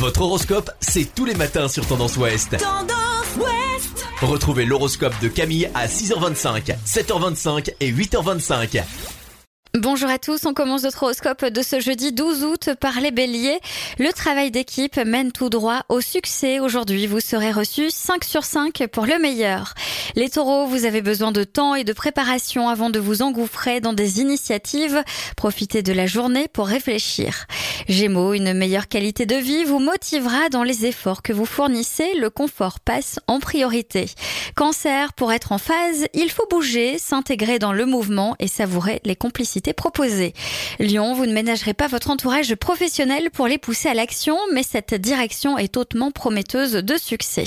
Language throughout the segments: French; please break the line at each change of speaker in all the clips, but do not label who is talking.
Votre horoscope, c'est tous les matins sur Tendance Ouest.
Tendance Ouest
Retrouvez l'horoscope de Camille à 6h25, 7h25 et 8h25.
Bonjour à tous, on commence notre horoscope de ce jeudi 12 août par les béliers. Le travail d'équipe mène tout droit au succès. Aujourd'hui, vous serez reçu 5 sur 5 pour le meilleur. Les taureaux, vous avez besoin de temps et de préparation avant de vous engouffrer dans des initiatives. Profitez de la journée pour réfléchir. Gémeaux, une meilleure qualité de vie vous motivera dans les efforts que vous fournissez. Le confort passe en priorité. Cancer, pour être en phase, il faut bouger, s'intégrer dans le mouvement et savourer les complicités proposées. Lion, vous ne ménagerez pas votre entourage professionnel pour les pousser à l'action, mais cette direction est hautement prometteuse de succès.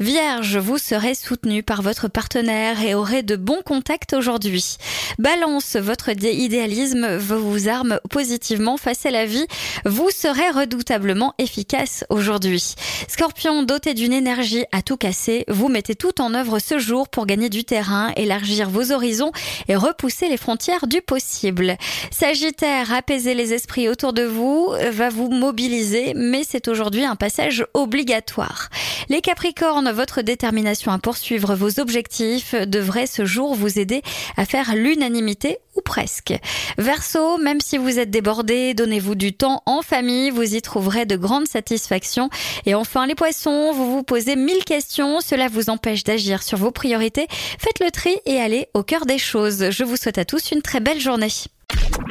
Vierge, vous serez soutenu par votre partenaire et aurez de bons contacts aujourd'hui. Balance, votre idéalisme vous arme positivement face à la vie. Vous serez redoutablement efficace aujourd'hui. Scorpion, doté d'une énergie à tout casser, vous mettez tout en œuvre ce jour pour gagner du terrain, élargir vos horizons et repousser les frontières du possible. Sagittaire, apaiser les esprits autour de vous va vous mobiliser, mais c'est aujourd'hui un passage obligatoire. Les Capricornes, votre détermination à poursuivre vos objectifs devrait ce jour vous aider à faire l'unanimité presque. Verseau, même si vous êtes débordé, donnez-vous du temps en famille, vous y trouverez de grandes satisfactions. Et enfin, les poissons, vous vous posez mille questions, cela vous empêche d'agir sur vos priorités. Faites le tri et allez au cœur des choses. Je vous souhaite à tous une très belle journée.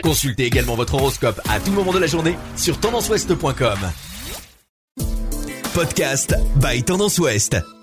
Consultez également votre horoscope à tout moment de la journée sur tendanceouest.com. Podcast by Tendance Ouest.